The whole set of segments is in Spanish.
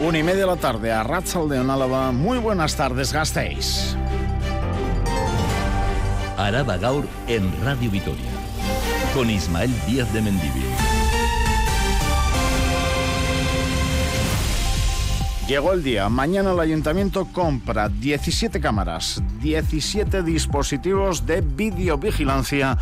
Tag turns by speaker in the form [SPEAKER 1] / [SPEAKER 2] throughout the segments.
[SPEAKER 1] Una y media de la tarde a Ratzaldeon Álava. Muy buenas tardes, Gasteiz.
[SPEAKER 2] Araba Gaur en Radio Vitoria. Con Ismael Díaz de Mendivil.
[SPEAKER 1] Llegó el día. Mañana el ayuntamiento compra 17 cámaras, 17 dispositivos de videovigilancia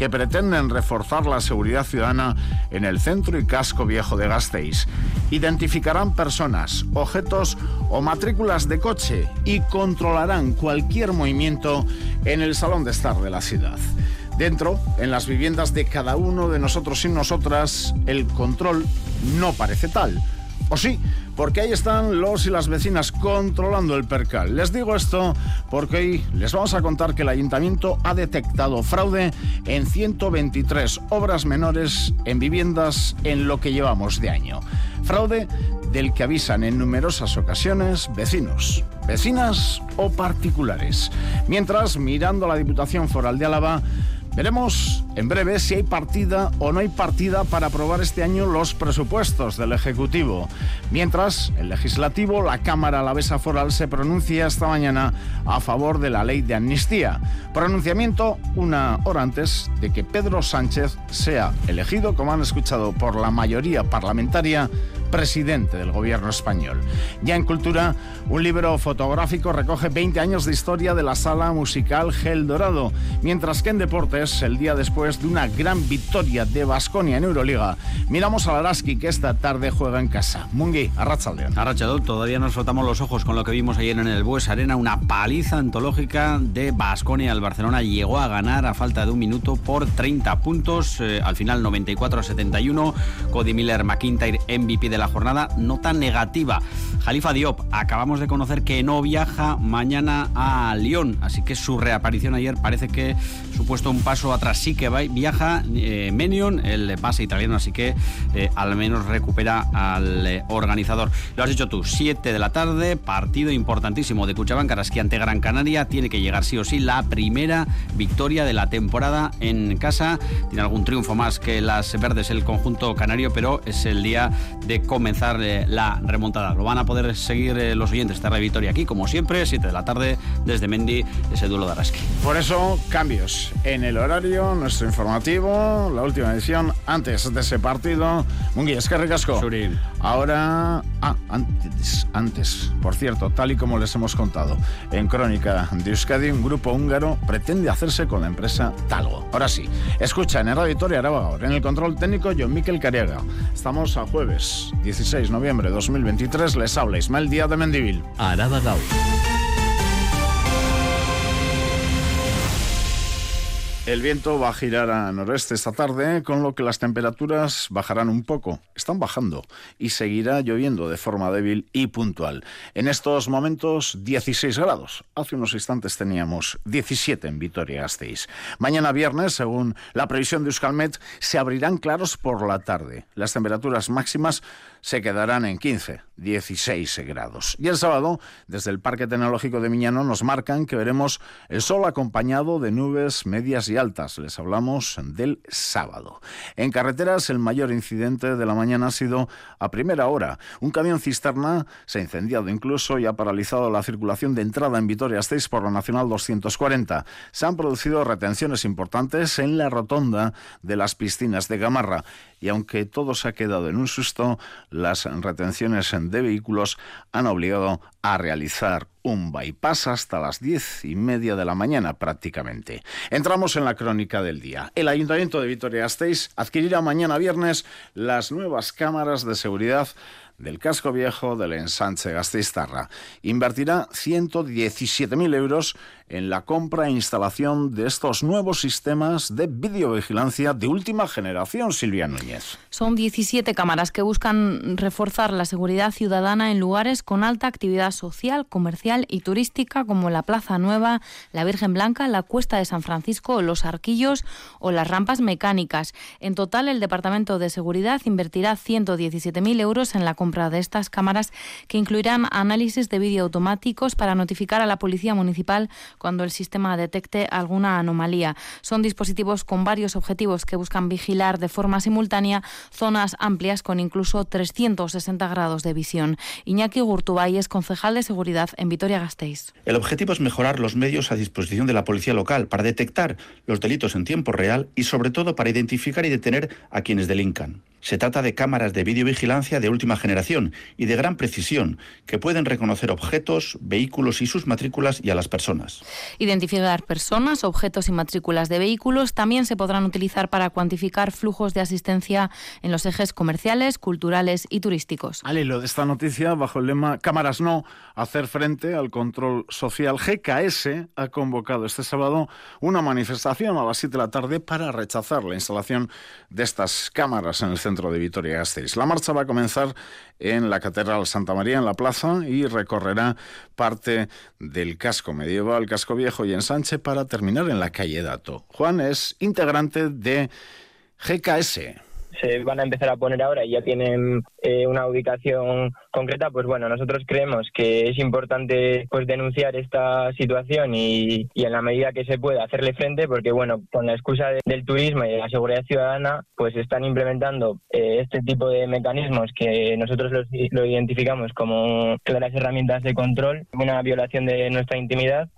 [SPEAKER 1] que pretenden reforzar la seguridad ciudadana en el centro y casco viejo de Gasteiz. Identificarán personas, objetos o matrículas de coche y controlarán cualquier movimiento en el salón de estar de la ciudad. Dentro, en las viviendas de cada uno de nosotros y nosotras, el control no parece tal. ¿O sí? porque ahí están los y las vecinas controlando el percal. Les digo esto porque hoy les vamos a contar que el ayuntamiento ha detectado fraude en 123 obras menores en viviendas en lo que llevamos de año. Fraude del que avisan en numerosas ocasiones vecinos, vecinas o particulares. Mientras, mirando a la Diputación Foral de Álava, Veremos en breve si hay partida o no hay partida para aprobar este año los presupuestos del Ejecutivo. Mientras, el Legislativo, la Cámara Alavesa Foral, se pronuncia esta mañana a favor de la ley de amnistía. Pronunciamiento una hora antes de que Pedro Sánchez sea elegido, como han escuchado, por la mayoría parlamentaria presidente del gobierno español. Ya en cultura, un libro fotográfico recoge 20 años de historia de la sala musical Gel Dorado, mientras que en deportes, el día después de una gran victoria de Basconia en Euroliga, miramos a Laraski que esta tarde juega en casa. Mungi, Arrachaldeón.
[SPEAKER 3] Arrachaldeón, todavía nos frotamos los ojos con lo que vimos ayer en el Bues Arena, una paliza antológica de Basconia. El Barcelona llegó a ganar a falta de un minuto por 30 puntos, eh, al final 94 a 71. Cody Miller McIntyre, MVP de la jornada no tan negativa. Jalifa Diop, acabamos de conocer que no viaja mañana a Lyon, así que su reaparición ayer parece que supuesto un paso atrás. Sí que viaja eh, Menion, el base italiano, así que eh, al menos recupera al eh, organizador. Lo has dicho tú, 7 de la tarde, partido importantísimo de Cuchabán, Carasquí ante Gran Canaria. Tiene que llegar sí o sí la primera victoria de la temporada en casa. Tiene algún triunfo más que las verdes el conjunto canario, pero es el día de comenzar la remontada. Lo van a poder seguir los oyentes de Radio Victoria aquí, como siempre, 7 de la tarde, desde Mendy, ese duelo de Araski.
[SPEAKER 1] Por eso, cambios en el horario, nuestro informativo, la última edición, antes de ese partido. Mungi, es que recasco. Ahora, ah, antes, antes, por cierto, tal y como les hemos contado, en Crónica de Euskadi, un grupo húngaro pretende hacerse con la empresa Talgo. Ahora sí, escucha en Radio Victoria Araba en el control técnico, John Miquel Cariaga. Estamos a jueves 16 de noviembre de 2023, les habla Ismael Díaz de Mendivil.
[SPEAKER 2] Araba
[SPEAKER 1] El viento va a girar a noreste esta tarde, con lo que las temperaturas bajarán un poco. Están bajando y seguirá lloviendo de forma débil y puntual. En estos momentos, 16 grados. Hace unos instantes teníamos 17 en Vitoria-Gasteiz. Mañana viernes, según la previsión de Euskalmet, se abrirán claros por la tarde. Las temperaturas máximas se quedarán en 15, 16 grados. Y el sábado, desde el Parque Tecnológico de Miñano, nos marcan que veremos el sol acompañado de nubes medias y altas. Les hablamos del sábado. En carreteras, el mayor incidente de la mañana ha sido a primera hora. Un camión cisterna se ha incendiado incluso y ha paralizado la circulación de entrada en Vitoria-Gasteiz por la Nacional 240. Se han producido retenciones importantes en la rotonda de las piscinas de Gamarra y aunque todo se ha quedado en un susto, las retenciones de vehículos han obligado a realizar un bypass hasta las diez y media de la mañana prácticamente. Entramos en la crónica del día. El Ayuntamiento de Vitoria-Gasteiz adquirirá mañana viernes las nuevas cámaras de seguridad del casco viejo del ensanche Gasteiztarra. Invertirá 117.000 euros en la compra e instalación de estos nuevos sistemas de videovigilancia de última generación, Silvia Núñez.
[SPEAKER 4] Son 17 cámaras que buscan reforzar la seguridad ciudadana en lugares con alta actividad social, comercial y turística como la Plaza Nueva, la Virgen Blanca, la Cuesta de San Francisco, los Arquillos o las rampas mecánicas. En total, el Departamento de Seguridad invertirá 117.000 euros en la compra compra de estas cámaras que incluirán análisis de vídeo automáticos para notificar a la Policía Municipal cuando el sistema detecte alguna anomalía. Son dispositivos con varios objetivos que buscan vigilar de forma simultánea zonas amplias con incluso 360 grados de visión. Iñaki Gurtubay es concejal de seguridad en Vitoria-Gasteiz.
[SPEAKER 5] El objetivo es mejorar los medios a disposición de la policía local para detectar los delitos en tiempo real y sobre todo para identificar y detener a quienes delincan. Se trata de cámaras de videovigilancia de última generación y de gran precisión que pueden reconocer objetos, vehículos y sus matrículas y a las personas.
[SPEAKER 4] Identificar personas, objetos y matrículas de vehículos también se podrán utilizar para cuantificar flujos de asistencia en los ejes comerciales, culturales y turísticos.
[SPEAKER 1] Al hilo de esta noticia, bajo el lema Cámaras no, hacer frente al control social, GKS ha convocado este sábado una manifestación a las 7 de la tarde para rechazar la instalación de estas cámaras en el centro de Vitoria-Gasteiz. La marcha va a comenzar en la Catedral Santa María, en la plaza, y recorrerá parte del casco medieval, casco viejo y ensanche para terminar en la calle Dato. Juan es integrante de GKS
[SPEAKER 6] se van a empezar a poner ahora y ya tienen eh, una ubicación concreta, pues bueno, nosotros creemos que es importante pues denunciar esta situación y, en la medida que se pueda hacerle frente, porque bueno, con la excusa del turismo y de la seguridad ciudadana, pues están implementando eh, este tipo de mecanismos que nosotros lo identificamos como claras herramientas de control, una violación de nuestra intimidad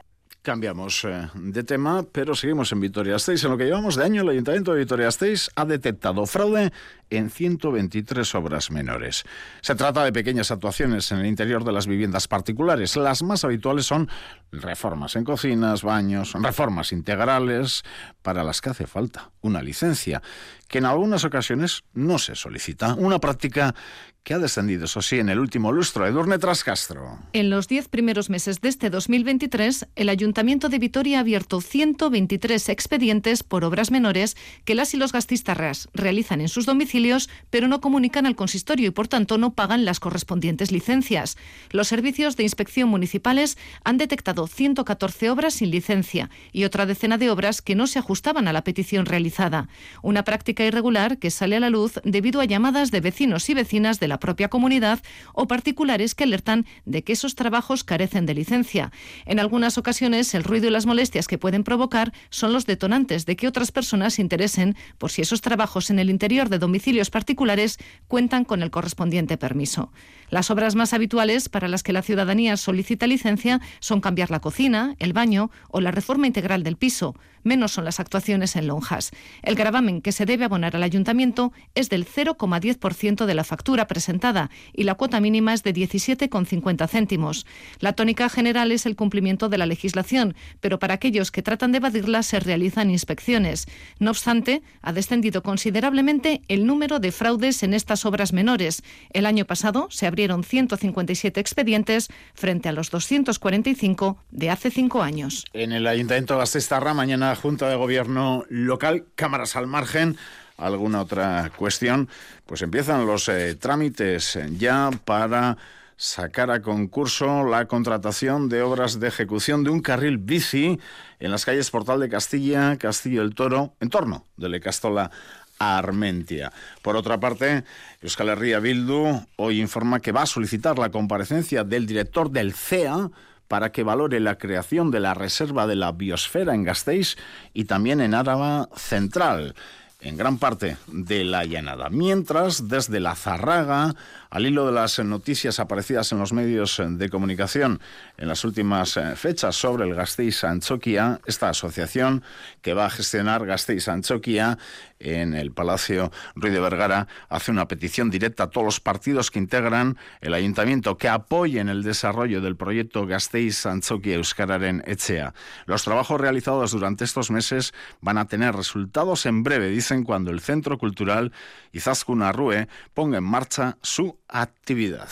[SPEAKER 1] Cambiamos eh, de tema, pero seguimos en Vitoria-Gasteiz. En lo que llevamos de año, el Ayuntamiento de Vitoria-Gasteiz ha detectado fraude en 123 obras menores. Se trata de pequeñas actuaciones en el interior de las viviendas particulares. Las más habituales son reformas en cocinas, baños, reformas integrales para las que hace falta una licencia, que en algunas ocasiones no se solicita. Una práctica que ha descendido, eso sí, en el último lustro. Edurne Trascastro.
[SPEAKER 7] En los diez primeros meses de este 2023, el Ayuntamiento de Vitoria ha abierto 123 expedientes por obras menores que las y los gastistarras realizan en sus domicilios, pero no comunican al consistorio y, por tanto, no pagan las correspondientes licencias. Los servicios de inspección municipales han detectado 114 obras sin licencia y otra decena de obras que no se ajustaban a la petición realizada. Una práctica irregular que sale a la luz debido a llamadas de vecinos y vecinas de la propia comunidad o particulares que alertan de que esos trabajos carecen de licencia. En algunas ocasiones, el ruido y las molestias que pueden provocar son los detonantes de que otras personas se interesen por si esos trabajos en el interior de domicilios particulares cuentan con el correspondiente permiso. Las obras más habituales para las que la ciudadanía solicita licencia son cambiar la cocina, el baño o la reforma integral del piso. Menos son las actuaciones en lonjas. El gravamen que se debe abonar al ayuntamiento es del 0,10% de la factura presentada y la cuota mínima es de 17,50 céntimos. La tónica general es el cumplimiento de la legislación, pero para aquellos que tratan de evadirla se realizan inspecciones. No obstante, ha descendido considerablemente el número de fraudes en estas obras menores. El año pasado se abrieron 157 expedientes frente a los 245 de hace cinco años.
[SPEAKER 1] En el Ayuntamiento de Gasteiz-Tarra, mañana Junta de Gobierno local, cámaras al margen alguna otra cuestión, pues empiezan los eh, trámites ya para sacar a concurso la contratación de obras de ejecución de un carril bici en las calles Portal de Castilla, Castillo del Toro, en torno de Le Castola a Armentia. Por otra parte, Euskal Herria Bildu hoy informa que va a solicitar la comparecencia del director del CEA para que valore la creación de la Reserva de la Biosfera en Gasteiz y también en Áraba Central en gran parte de la llanada. Mientras, desde la Zarraga, al hilo de las noticias aparecidas en los medios de comunicación en las últimas eh, fechas sobre el Gasteiz Anchoquia, esta asociación que va a gestionar Gasteiz Anchoquia en el Palacio Ruy de Vergara hace una petición directa a todos los partidos que integran el ayuntamiento que apoyen el desarrollo del proyecto Gasteiz Anchoquia Euskararen Echea. Los trabajos realizados durante estos meses van a tener resultados en breve, dicen, cuando el Centro Cultural Izaskun Arrue ponga en marcha su actividad.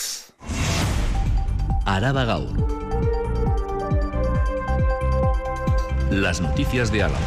[SPEAKER 2] Araba Gaur. Las noticias de Álava.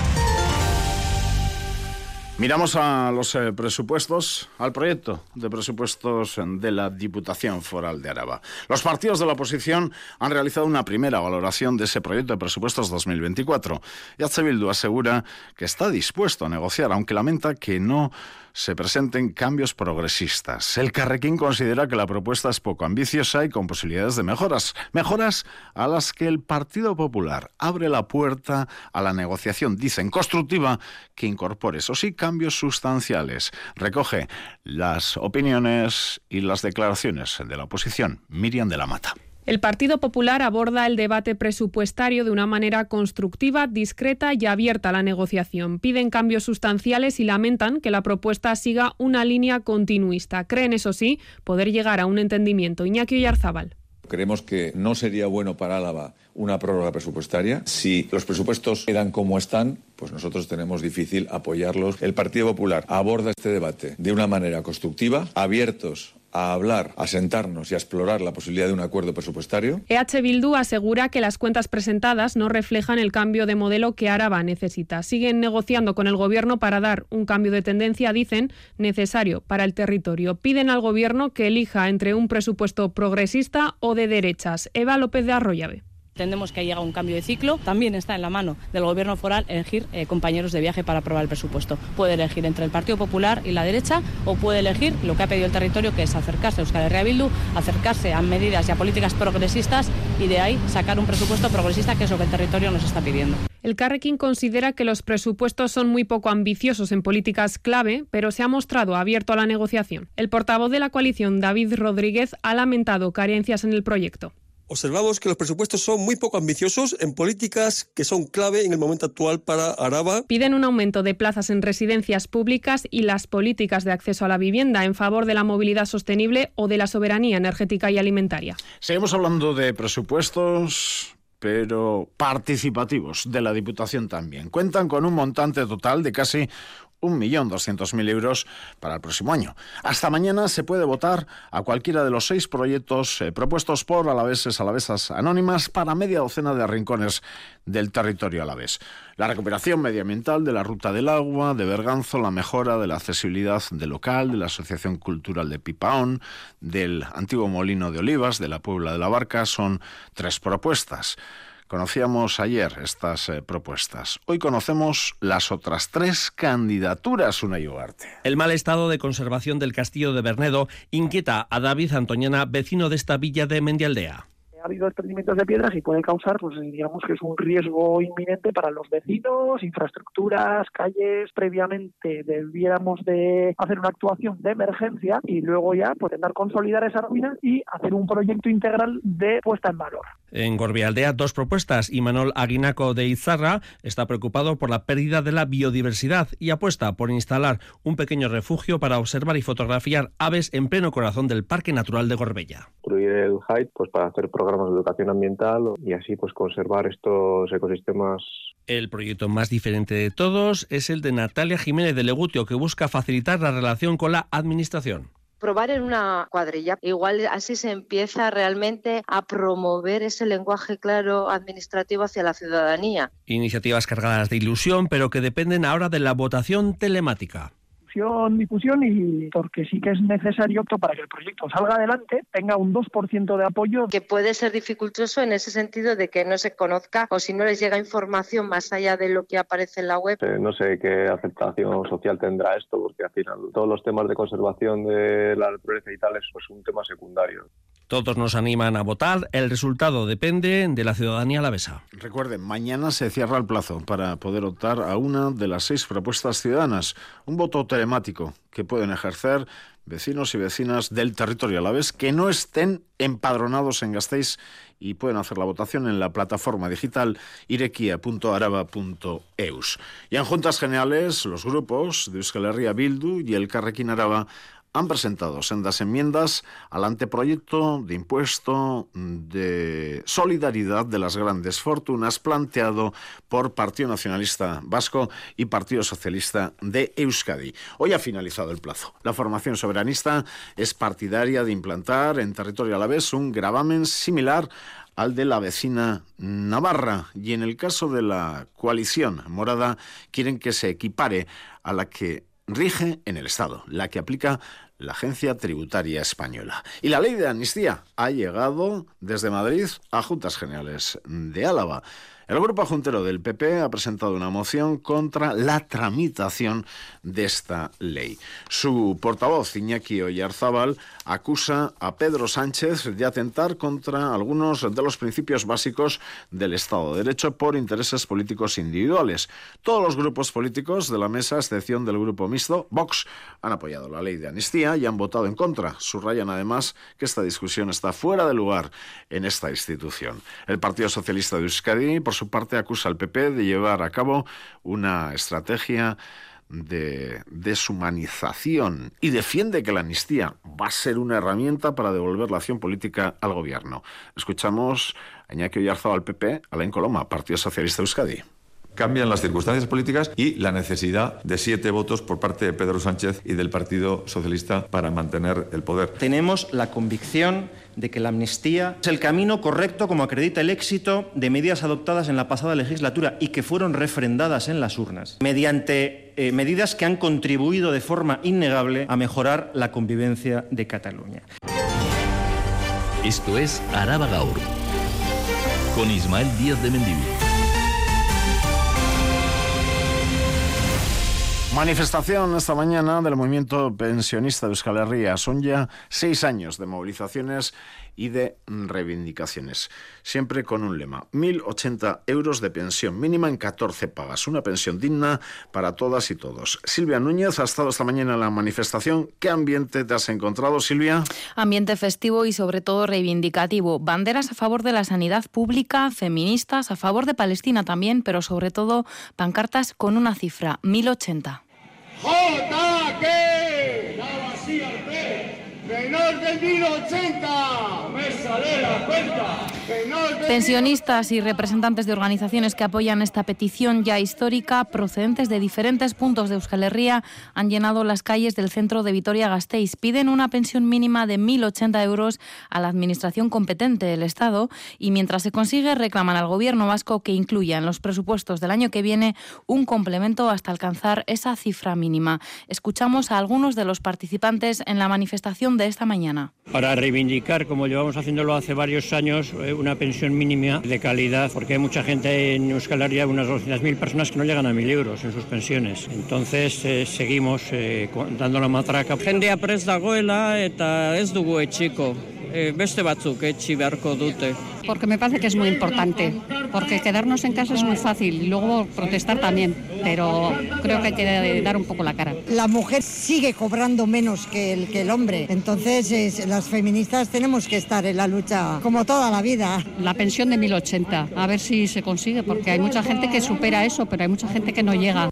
[SPEAKER 1] Miramos a los eh, presupuestos, al proyecto de presupuestos de la Diputación Foral de Araba. Los partidos de la oposición han realizado una primera valoración de ese proyecto de presupuestos 2024. Y Bildu asegura que está dispuesto a negociar, aunque lamenta que no se presenten cambios progresistas. El Carrequín considera que la propuesta es poco ambiciosa y con posibilidades de mejoras. Mejoras a las que el Partido Popular abre la puerta a la negociación, dicen, constructiva, que incorpore, eso sí, cambios sustanciales. Recoge las opiniones y las declaraciones de la oposición. Miriam de la Mata.
[SPEAKER 8] El Partido Popular aborda el debate presupuestario de una manera constructiva, discreta y abierta a la negociación. Piden cambios sustanciales y lamentan que la propuesta siga una línea continuista. Creen, eso sí, poder llegar a un entendimiento. Iñaki Oyarzábal.
[SPEAKER 9] Creemos que no sería bueno para Álava una prórroga presupuestaria. Si los presupuestos quedan como están, pues nosotros tenemos difícil apoyarlos. El Partido Popular aborda este debate de una manera constructiva, abiertos a hablar, a sentarnos y a explorar la posibilidad de un acuerdo presupuestario.
[SPEAKER 8] EH Bildu asegura que las cuentas presentadas no reflejan el cambio de modelo que Araba necesita. Siguen negociando con el Gobierno para dar un cambio de tendencia, dicen, necesario para el territorio. Piden al Gobierno que elija entre un presupuesto progresista o de derechas. Eva López de Arroyave.
[SPEAKER 10] Entendemos que ha llegado un cambio de ciclo. También está en la mano del Gobierno foral elegir eh, compañeros de viaje para aprobar el presupuesto. Puede elegir entre el Partido Popular y la derecha o puede elegir lo que ha pedido el territorio, que es acercarse a Euskal Herria Bildu, acercarse a medidas y a políticas progresistas y de ahí sacar un presupuesto progresista, que es lo que el territorio nos está pidiendo.
[SPEAKER 8] El Carrequín considera que los presupuestos son muy poco ambiciosos en políticas clave, pero se ha mostrado abierto a la negociación. El portavoz de la coalición, David Rodríguez, ha lamentado carencias en el proyecto
[SPEAKER 11] observamos que los presupuestos son muy poco ambiciosos en políticas que son clave en el momento actual para Araba.
[SPEAKER 8] Piden un aumento de plazas en residencias públicas y las políticas de acceso a la vivienda en favor de la movilidad sostenible o de la soberanía energética y alimentaria.
[SPEAKER 1] Seguimos hablando de presupuestos pero participativos de la Diputación también. Cuentan con un montante total de casi 1.200.000 euros para el próximo año. Hasta mañana se puede votar a cualquiera de los seis proyectos eh, propuestos por alaveses, alavesas anónimas para media docena de rincones del territorio alavés. La recuperación medioambiental de la ruta del agua de Berganzo, la mejora de la accesibilidad del local, de la Asociación Cultural de Pipaón, del antiguo molino de Olivas, de la Puebla de la Barca, son tres propuestas. Conocíamos ayer estas eh, propuestas. Hoy conocemos las otras tres candidaturas, una Ugarte.
[SPEAKER 12] El mal estado de conservación del castillo de Bernedo inquieta a David Antoñana, vecino de esta villa de Mendialdea
[SPEAKER 13] ha habido desprendimientos de piedras y puede causar, pues digamos que es un riesgo inminente para los vecinos, infraestructuras, calles. Previamente debiéramos de hacer una actuación de emergencia y luego ya pues intentar consolidar esa ruina y hacer un proyecto integral de puesta en valor.
[SPEAKER 12] En Gorbialdea, dos propuestas. Imanol Aguinaco de Izarra está preocupado por la pérdida de la biodiversidad y apuesta por instalar un pequeño refugio para observar y fotografiar aves en pleno corazón del Parque Natural de Gorbella.
[SPEAKER 14] el pues para hacer programas de educación ambiental y así pues conservar estos ecosistemas.
[SPEAKER 12] El proyecto más diferente de todos es el de Natalia Jiménez de Legutio, que busca facilitar la relación con la administración
[SPEAKER 15] probar en una cuadrilla. Igual así se empieza realmente a promover ese lenguaje claro administrativo hacia la ciudadanía.
[SPEAKER 12] Iniciativas cargadas de ilusión, pero que dependen ahora de la votación telemática
[SPEAKER 13] difusión, y porque sí que es necesario para que el proyecto salga adelante, tenga un 2% de apoyo.
[SPEAKER 15] Que puede ser dificultoso en ese sentido de que no se conozca o si no les llega información más allá de lo que aparece en la web.
[SPEAKER 14] Eh, no sé qué aceptación social tendrá esto, porque al final todos los temas de conservación de la naturaleza y tal es pues, un tema secundario.
[SPEAKER 12] Todos nos animan a votar. El resultado depende de la ciudadanía alavesa.
[SPEAKER 1] Recuerden, mañana se cierra el plazo para poder optar a una de las seis propuestas ciudadanas. Un voto que pueden ejercer vecinos y vecinas del territorio alavés que no estén empadronados en Gasteiz y pueden hacer la votación en la plataforma digital irequia.araba.eus. Y en juntas generales, los grupos de Euskal Bildu y el Carrequín Araba han presentado sendas enmiendas al anteproyecto de impuesto de solidaridad de las grandes fortunas planteado por Partido Nacionalista Vasco y Partido Socialista de Euskadi. Hoy ha finalizado el plazo. La formación soberanista es partidaria de implantar en territorio alavés un gravamen similar al de la vecina Navarra y en el caso de la coalición morada quieren que se equipare a la que rige en el Estado, la que aplica la Agencia Tributaria Española. Y la ley de amnistía ha llegado desde Madrid a Juntas Generales de Álava. El grupo juntero del PP ha presentado una moción contra la tramitación de esta ley. Su portavoz, Iñaki Oyarzábal, acusa a Pedro Sánchez de atentar contra algunos de los principios básicos del Estado de Derecho por intereses políticos individuales. Todos los grupos políticos de la mesa, a excepción del grupo mixto, Vox, han apoyado la ley de amnistía y han votado en contra. Subrayan además que esta discusión está fuera de lugar en esta institución. El Partido Socialista de Euskadi, por su parte, acusa al PP de llevar a cabo una estrategia de deshumanización y defiende que la amnistía va a ser una herramienta para devolver la acción política al gobierno. Escuchamos a Iñaki al PP, Alain Coloma, Partido Socialista de Euskadi
[SPEAKER 9] cambian las circunstancias políticas y la necesidad de siete votos por parte de Pedro Sánchez y del Partido Socialista para mantener el poder.
[SPEAKER 16] Tenemos la convicción de que la amnistía es el camino correcto como acredita el éxito de medidas adoptadas en la pasada legislatura y que fueron refrendadas en las urnas, mediante eh, medidas que han contribuido de forma innegable a mejorar la convivencia de Cataluña.
[SPEAKER 2] Esto es Araba Gaur, con Ismael Díaz de Mendivil.
[SPEAKER 1] Manifestación esta mañana del movimiento pensionista de Euskal Herria. Son ya seis años de movilizaciones y de reivindicaciones. Siempre con un lema: 1.080 euros de pensión mínima en 14 pagas. Una pensión digna para todas y todos. Silvia Núñez ha estado esta mañana en la manifestación. ¿Qué ambiente te has encontrado, Silvia?
[SPEAKER 4] Ambiente festivo y sobre todo reivindicativo. Banderas a favor de la sanidad pública, feministas, a favor de Palestina también, pero sobre todo pancartas con una cifra: 1.080.
[SPEAKER 17] JK, menor de 1080, me sale la cuenta.
[SPEAKER 4] Pensionistas y representantes de organizaciones que apoyan esta petición ya histórica, procedentes de diferentes puntos de Euskal Herria, han llenado las calles del centro de Vitoria-Gasteiz. Piden una pensión mínima de 1.080 euros a la administración competente del Estado y mientras se consigue reclaman al Gobierno vasco que incluya en los presupuestos del año que viene un complemento hasta alcanzar esa cifra mínima. Escuchamos a algunos de los participantes en la manifestación de esta mañana.
[SPEAKER 18] Para reivindicar, como llevamos haciéndolo hace varios años, eh, una pensión mínima de calidad, porque hay mucha gente en Euskal Herria, unas 200.000 personas que no llegan a 1.000 euros en sus pensiones. Entonces eh, seguimos eh, dando la matraca.
[SPEAKER 19] Jendea prest dagoela eta ez dugu etxiko. E, beste batzuk etxi beharko dute.
[SPEAKER 20] Porque me parece que es muy importante, porque quedarnos en casa es muy fácil y luego protestar también, pero creo que hay que dar un poco la cara.
[SPEAKER 21] La mujer sigue cobrando menos que el, que el hombre, entonces es, las feministas tenemos que estar en la lucha como toda la vida.
[SPEAKER 20] La pensión de 1080, a ver si se consigue, porque hay mucha gente que supera eso, pero hay mucha gente que no llega.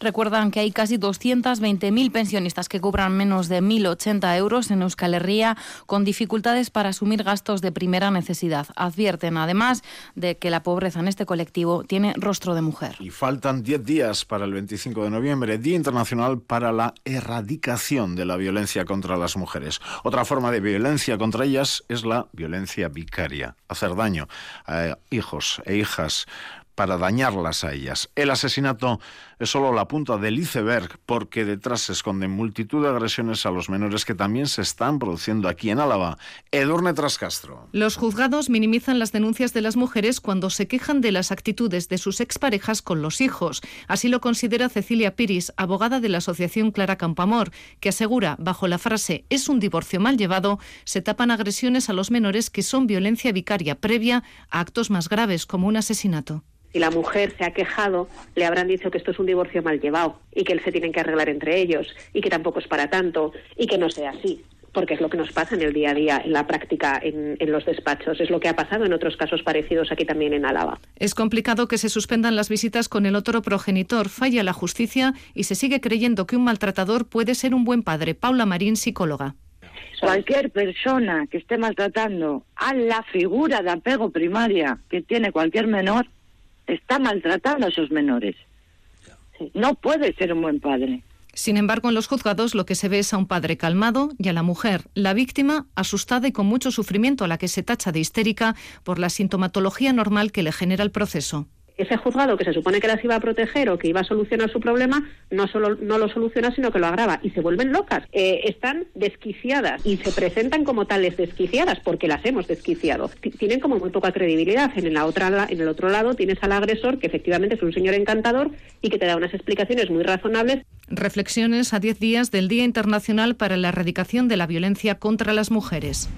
[SPEAKER 4] Recuerdan que hay casi 220.000 pensionistas que cobran menos de 1.080 euros en Euskal Herria, con dificultades para asumir gastos de primera necesidad. Advierten además de que la pobreza en este colectivo tiene rostro de mujer.
[SPEAKER 1] Y faltan 10 días para el 25 de noviembre, Día Internacional para la Erradicación de la Violencia contra las Mujeres. Otra forma de violencia contra ellas es la violencia vicaria, hacer daño a hijos e hijas para dañarlas a ellas. El asesinato es solo la punta del iceberg porque detrás se esconden multitud de agresiones a los menores que también se están produciendo aquí en Álava. Edurne Trascastro.
[SPEAKER 7] Los juzgados minimizan las denuncias de las mujeres cuando se quejan de las actitudes de sus exparejas con los hijos. Así lo considera Cecilia Piris, abogada de la Asociación Clara Campamor, que asegura, bajo la frase es un divorcio mal llevado, se tapan agresiones a los menores que son violencia vicaria previa a actos más graves como un asesinato
[SPEAKER 22] si la mujer se ha quejado, le habrán dicho que esto es un divorcio mal llevado y que él se tienen que arreglar entre ellos y que tampoco es para tanto y que no sea así porque es lo que nos pasa en el día a día, en la práctica, en, en, los despachos. Es lo que ha pasado en otros casos parecidos aquí también en Álava.
[SPEAKER 7] Es complicado que se suspendan las visitas con el otro progenitor. Falla la justicia y se sigue creyendo que un maltratador puede ser un buen padre. Paula Marín, psicóloga.
[SPEAKER 23] Cualquier persona que esté maltratando a la figura de apego primaria que tiene cualquier menor está maltratando a esos menores. No puede ser un buen padre.
[SPEAKER 7] Sin embargo, en los juzgados lo que se ve es a un padre calmado y a la mujer, la víctima, asustada y con mucho sufrimiento a la que se tacha de histérica por la sintomatología normal que le genera el proceso.
[SPEAKER 22] Ese juzgado que se supone que las iba a proteger o que iba a solucionar su problema, no solo no lo soluciona, sino que lo agrava. Y se vuelven locas. Eh, están desquiciadas y se presentan como tales desquiciadas porque las hemos desquiciado. tienen como muy poca credibilidad. En, la otra, en el otro lado tienes al agresor, que efectivamente es un señor encantador y que te da unas explicaciones muy razonables.
[SPEAKER 7] Reflexiones a 10 días del Día Internacional para la Erradicación de la Violencia contra las Mujeres.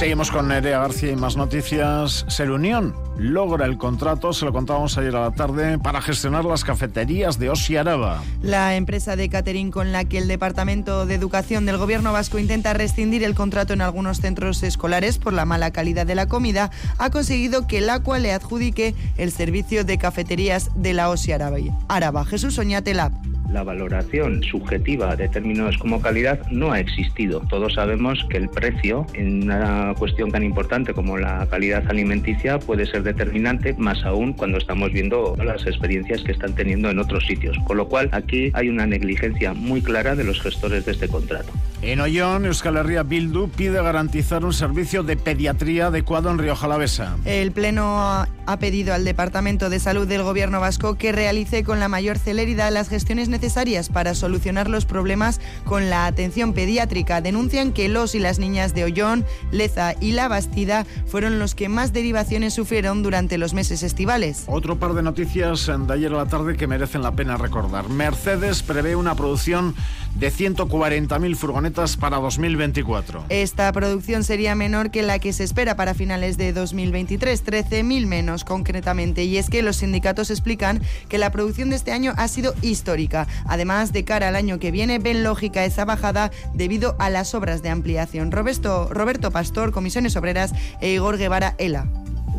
[SPEAKER 1] Seguimos con Nerea García y más noticias. Ser Unión logra el contrato, se lo contábamos ayer a la tarde, para gestionar las cafeterías de Osi Araba.
[SPEAKER 24] La empresa de catering con la que el Departamento de Educación del Gobierno Vasco intenta rescindir el contrato en algunos centros escolares por la mala calidad de la comida, ha conseguido que el Aqua le adjudique el servicio de cafeterías de la Osi Araba. Jesús Oñate Lab
[SPEAKER 25] la valoración subjetiva de términos como calidad no ha existido. Todos sabemos que el precio en una cuestión tan importante como la calidad alimenticia puede ser determinante, más aún cuando estamos viendo las experiencias que están teniendo en otros sitios. Con lo cual, aquí hay una negligencia muy clara de los gestores de este contrato.
[SPEAKER 1] En Ollón, Euskal Herria Bildu pide garantizar un servicio de pediatría adecuado en Río Jalavesa.
[SPEAKER 24] El Pleno ha pedido al Departamento de Salud del Gobierno vasco que realice con la mayor celeridad las gestiones necesarias necesarias para solucionar los problemas con la atención pediátrica. Denuncian que los y las niñas de Ollón, Leza y La Bastida fueron los que más derivaciones sufrieron durante los meses estivales.
[SPEAKER 1] Otro par de noticias de ayer a la tarde que merecen la pena recordar. Mercedes prevé una producción de 140.000 furgonetas para 2024.
[SPEAKER 24] Esta producción sería menor que la que se espera para finales de 2023, 13.000 menos concretamente. Y es que los sindicatos explican que la producción de este año ha sido histórica. Además, de cara al año que viene, ven lógica esa bajada debido a las obras de ampliación. Roberto, Pastor, Comisiones Obreras e Igor Guevara, ELA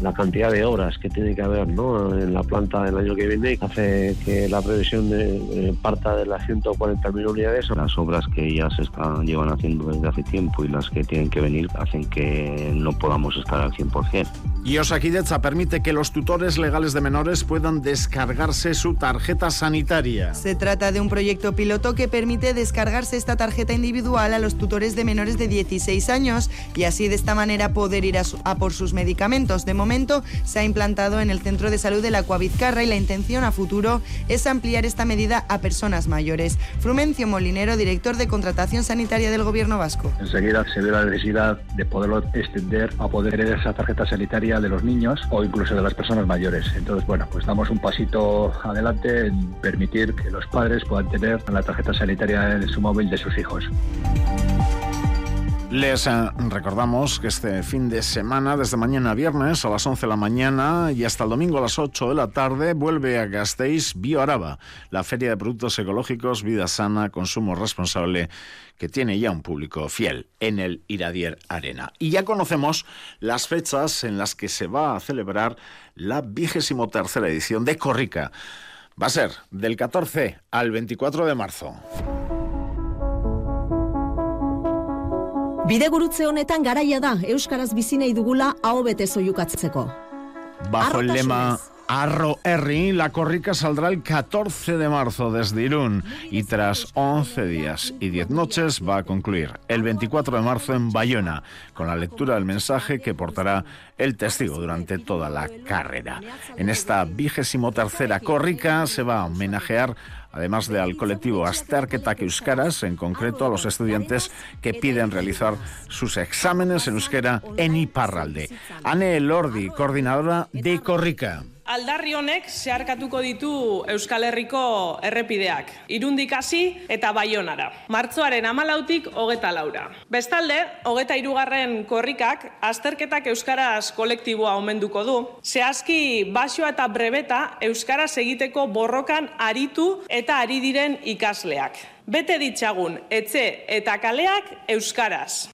[SPEAKER 26] la cantidad de horas que tiene que haber ¿no? en la planta del año que viene hace que la previsión de, parta de las 140.000 unidades. Las obras que ya se están, llevan haciendo desde hace tiempo y las que tienen que venir hacen que no podamos estar al 100%.
[SPEAKER 1] Y Osakidetza permite que los tutores legales de menores puedan descargarse su tarjeta sanitaria.
[SPEAKER 24] Se trata de un proyecto piloto que permite descargarse esta tarjeta individual a los tutores de menores de 16 años y así de esta manera poder ir a, a por sus medicamentos. De momento se ha implantado en el Centro de Salud de la Cuavizcarra y la intención a futuro es ampliar esta medida a personas mayores. Frumencio Molinero, director de Contratación Sanitaria del Gobierno Vasco.
[SPEAKER 27] Enseguida se ve la necesidad de poderlo extender a poder tener esa tarjeta sanitaria de los niños o incluso de las personas mayores. Entonces, bueno, pues damos un pasito adelante en permitir que los padres puedan tener la tarjeta sanitaria en su móvil de sus hijos.
[SPEAKER 1] Les eh, recordamos que este fin de semana, desde mañana viernes a las 11 de la mañana y hasta el domingo a las 8 de la tarde, vuelve a Gasteiz BioAraba, la feria de productos ecológicos, vida sana, consumo responsable, que tiene ya un público fiel en el Iradier Arena. Y ya conocemos las fechas en las que se va a celebrar la vigésimo tercera edición de Corrica. Va a ser del 14 al 24 de marzo.
[SPEAKER 28] Bidegurutze honetan garaia da euskaraz dugula aho bete.
[SPEAKER 1] Bajo el lema Arro Erri, la corrica saldrá el 14 de marzo desde Irún y tras 11 días y 10 noches va a concluir el 24 de marzo en Bayona con la lectura del mensaje que portará el testigo durante toda la carrera. En esta vigésimo tercera corrica se va a homenajear además de al colectivo Asterketak Euskaras, en concreto a los estudiantes que piden realizar sus exámenes en euskera en Iparralde. Ane Lordi, coordinadora de Corrica.
[SPEAKER 29] Aldarri honek zeharkatuko ditu Euskal Herriko errepideak, irundik hasi eta baionara. Martzoaren amalautik hogeta laura. Bestalde, hogeta irugarren korrikak, azterketak Euskaraz kolektiboa omenduko du. Zehazki, basoa eta brebeta Euskaraz egiteko borrokan aritu eta ari diren ikasleak. Bete ditzagun, etxe eta kaleak Euskaraz.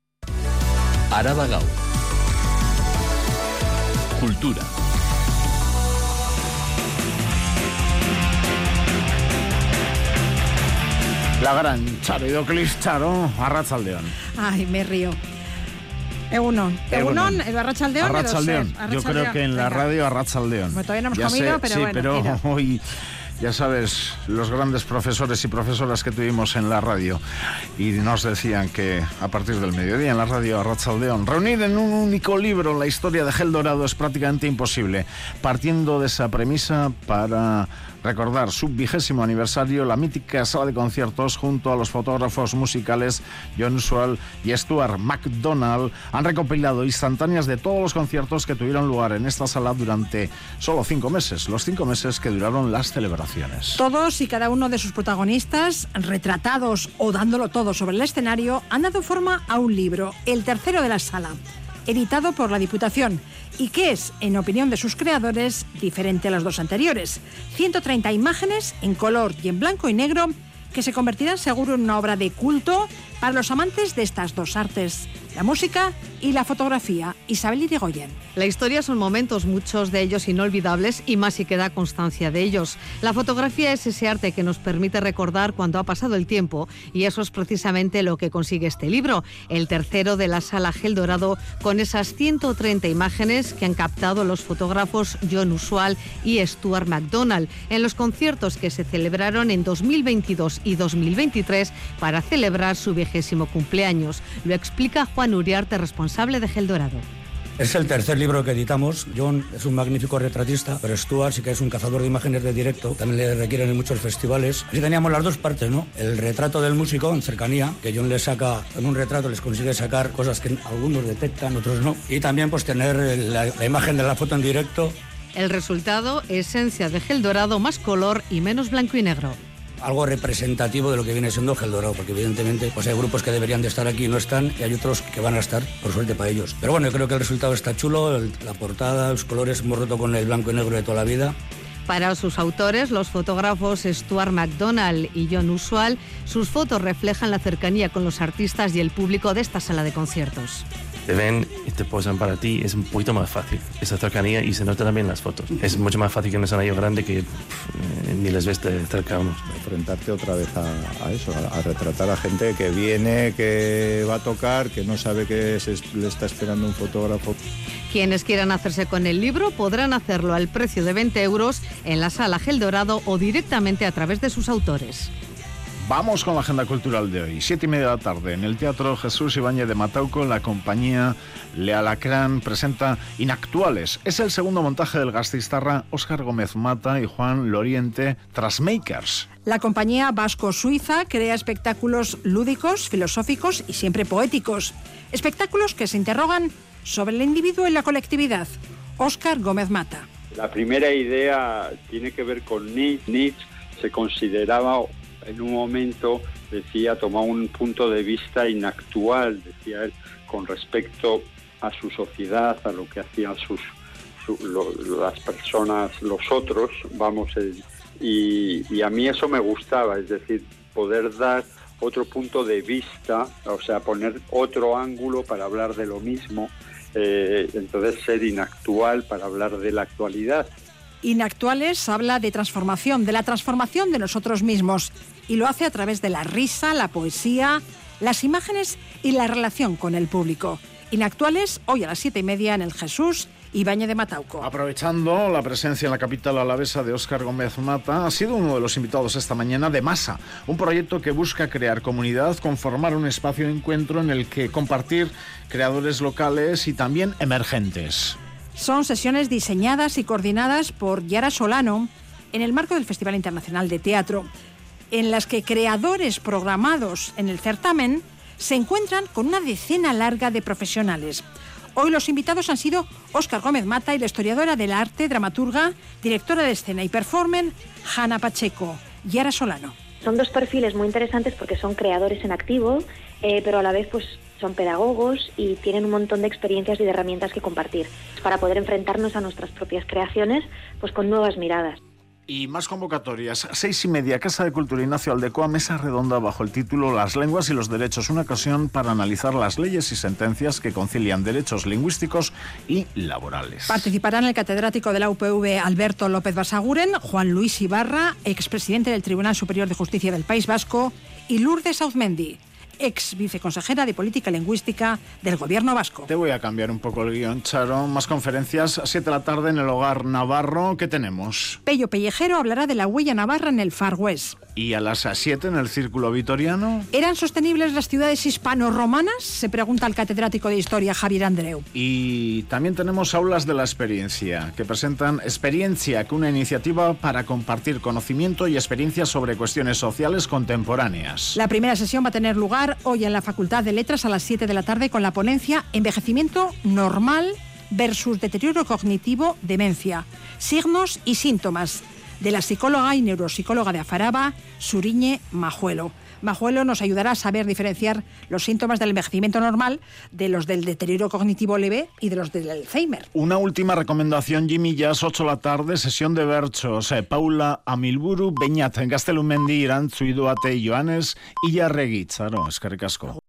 [SPEAKER 2] Araba. Kultura.
[SPEAKER 1] La gran Charo Idoclis Charo, Arratzaldeón.
[SPEAKER 30] Ay, me río. Egunon. Egunon, edo
[SPEAKER 1] Arratsaldeón. Yo creo que en la radio Arratzaldeón.
[SPEAKER 30] Bueno, todavía no hemos comido, pero
[SPEAKER 1] sí,
[SPEAKER 30] bueno,
[SPEAKER 1] pero
[SPEAKER 30] mira.
[SPEAKER 1] hoy ya sabes, los grandes profesores y profesoras que tuvimos en la radio y nos decían que a partir del mediodía en la radio Arrachaldeón, reunir en un único libro la historia de Gel Dorado es prácticamente imposible. Partiendo de esa premisa para recordar su vigésimo aniversario, la mítica sala de conciertos junto a los fotógrafos musicales John Usual y Stuart McDonald han recopilado instantáneas de todos los conciertos que tuvieron lugar en esta sala durante solo cinco meses, los cinco meses que duraron las celebraciones.
[SPEAKER 30] Todos y cada uno de sus protagonistas, retratados o dándolo todo sobre el escenario, han dado forma a un libro, el tercero de la sala, editado por la Diputación y que es, en opinión de sus creadores, diferente a los dos anteriores. 130 imágenes en color y en blanco y negro que se convertirán seguro en una obra de culto para los amantes de estas dos artes, la música y la fotografía. Isabel Irigoyen.
[SPEAKER 31] La historia son momentos, muchos de ellos inolvidables, y más si queda constancia de ellos. La fotografía es ese arte que nos permite recordar cuando ha pasado el tiempo, y eso es precisamente lo que consigue este libro, el tercero de la sala Gel Dorado, con esas 130 imágenes que han captado los fotógrafos John Usual y Stuart McDonald en los conciertos que se celebraron en 2022 y 2023 para celebrar su vigésimo cumpleaños. Lo explica Juan Uriarte, responsable de Gel Dorado.
[SPEAKER 32] Es el tercer libro que editamos. John es un magnífico retratista, pero Stuart sí que es un cazador de imágenes de directo. También le requieren en muchos festivales. Así teníamos las dos partes, ¿no? El retrato del músico en cercanía, que John le saca, en un retrato les consigue sacar cosas que algunos detectan, otros no. Y también pues tener la, la imagen de la foto en directo.
[SPEAKER 31] El resultado, esencia de gel dorado más color y menos blanco y negro
[SPEAKER 32] algo representativo de lo que viene siendo Gel Dorado, porque evidentemente pues hay grupos que deberían de estar aquí y no están, y hay otros que van a estar, por suerte para ellos. Pero bueno, yo creo que el resultado está chulo, la portada, los colores, hemos roto con el blanco y negro de toda la vida.
[SPEAKER 31] Para sus autores, los fotógrafos Stuart McDonald y John Usual, sus fotos reflejan la cercanía con los artistas y el público de esta sala de conciertos
[SPEAKER 33] te ven y te posan para ti, es un poquito más fácil esa cercanía y se nota también en las fotos. Es mucho más fácil que un escenario grande que ni les ves de cerca.
[SPEAKER 34] Enfrentarte otra vez a, eso, a, retratar a gente que viene, que va a tocar, que no sabe que le está esperando un fotógrafo.
[SPEAKER 31] Quienes quieran hacerse con el libro podrán hacerlo al precio de 20 euros en la sala Gel Dorado o directamente a través de sus autores.
[SPEAKER 1] Vamos con la agenda cultural de hoy. Siete y media de la tarde en el Teatro Jesús Ibáñez de Matauco, la compañía Lealacrán presenta Inactuales. Es el segundo montaje del gastistarra Óscar Gómez Mata y Juan Loriente, Trasmakers.
[SPEAKER 30] La compañía vasco-suiza crea espectáculos lúdicos, filosóficos y siempre poéticos. Espectáculos que se interrogan sobre el individuo y la colectividad. Óscar Gómez Mata.
[SPEAKER 35] La primera idea tiene que ver con Nietzsche. Nietzsche se consideraba en un momento decía, tomaba un punto de vista inactual, decía él, con respecto a su sociedad, a lo que hacían sus, las personas, los otros, vamos, y, a mí eso me gustaba, es decir, poder dar otro punto de vista, o sea, poner otro ángulo para hablar de lo mismo, eh, entonces ser inactual para hablar de la actualidad.
[SPEAKER 30] Inactuales habla de transformación, de la transformación de nosotros mismos, y lo hace a través de la risa, la poesía, las imágenes y la relación con el público. Inactuales, hoy a las siete y media en el Jesús Ibañez de Matauco.
[SPEAKER 1] Aprovechando la presencia en la capital alavesa de Óscar Gómez Mata, ha sido uno de los invitados esta mañana de Masa, un proyecto que busca crear comunidad, conformar un espacio de encuentro en el que compartir creadores locales y también emergentes.
[SPEAKER 30] Son sesiones diseñadas y coordinadas por Yara Solano en el marco del Festival Internacional de Teatro en las que creadores programados en el certamen se encuentran con una decena larga de profesionales. Hoy los invitados han sido Óscar Gómez Mata y la historiadora del arte, dramaturga, directora de escena y performer, Hanna Pacheco y Ara Solano.
[SPEAKER 22] Son dos perfiles muy interesantes porque son creadores en activo, eh, pero a la vez pues son pedagogos y tienen un montón de experiencias y de herramientas que compartir para poder enfrentarnos a nuestras propias creaciones pues con nuevas miradas.
[SPEAKER 1] Y más convocatorias. Seis y media, Casa de Cultura Ignacio Aldecoa, mesa redonda bajo el título Las lenguas y los derechos, una ocasión para analizar las leyes y sentencias que concilian derechos lingüísticos y laborales.
[SPEAKER 30] Participarán el catedrático de la UPV Alberto López Basaguren, Juan Luis Ibarra, expresidente del Tribunal Superior de Justicia del País Vasco, y Lourdes Auzmendi. Ex viceconsejera de Política Lingüística del Gobierno vasco.
[SPEAKER 1] Te voy a cambiar un poco el guion, Charo. Más conferencias, 7 de la tarde en el Hogar Navarro. ¿Qué tenemos?
[SPEAKER 30] Pello Pellejero hablará de la huella navarra en el Far West.
[SPEAKER 1] ¿Y a las 7 en el Círculo Vitoriano?
[SPEAKER 30] ¿Eran sostenibles las ciudades hispano-romanas? Se pregunta el catedrático de Historia Javier Andreu.
[SPEAKER 1] Y también tenemos aulas de la experiencia, que presentan Experiencia, que una iniciativa para compartir conocimiento y experiencias sobre cuestiones sociales contemporáneas.
[SPEAKER 30] La primera sesión va a tener lugar hoy en la Facultad de Letras a las 7 de la tarde con la ponencia Envejecimiento normal versus deterioro cognitivo, demencia, signos y síntomas de la psicóloga y neuropsicóloga de Afaraba, Suriñe Majuelo. Majuelo nos ayudará a saber diferenciar los síntomas del envejecimiento normal de los del deterioro cognitivo leve y de los del Alzheimer.
[SPEAKER 1] Una última recomendación, Jimmy Jazz, 8 de la tarde, sesión de berchos. Eh, Paula Amilburu, Beñat, Gaztelumendi, Irantzu Iduate, Joanes, Ilarregui, Charo, eskerrik asko.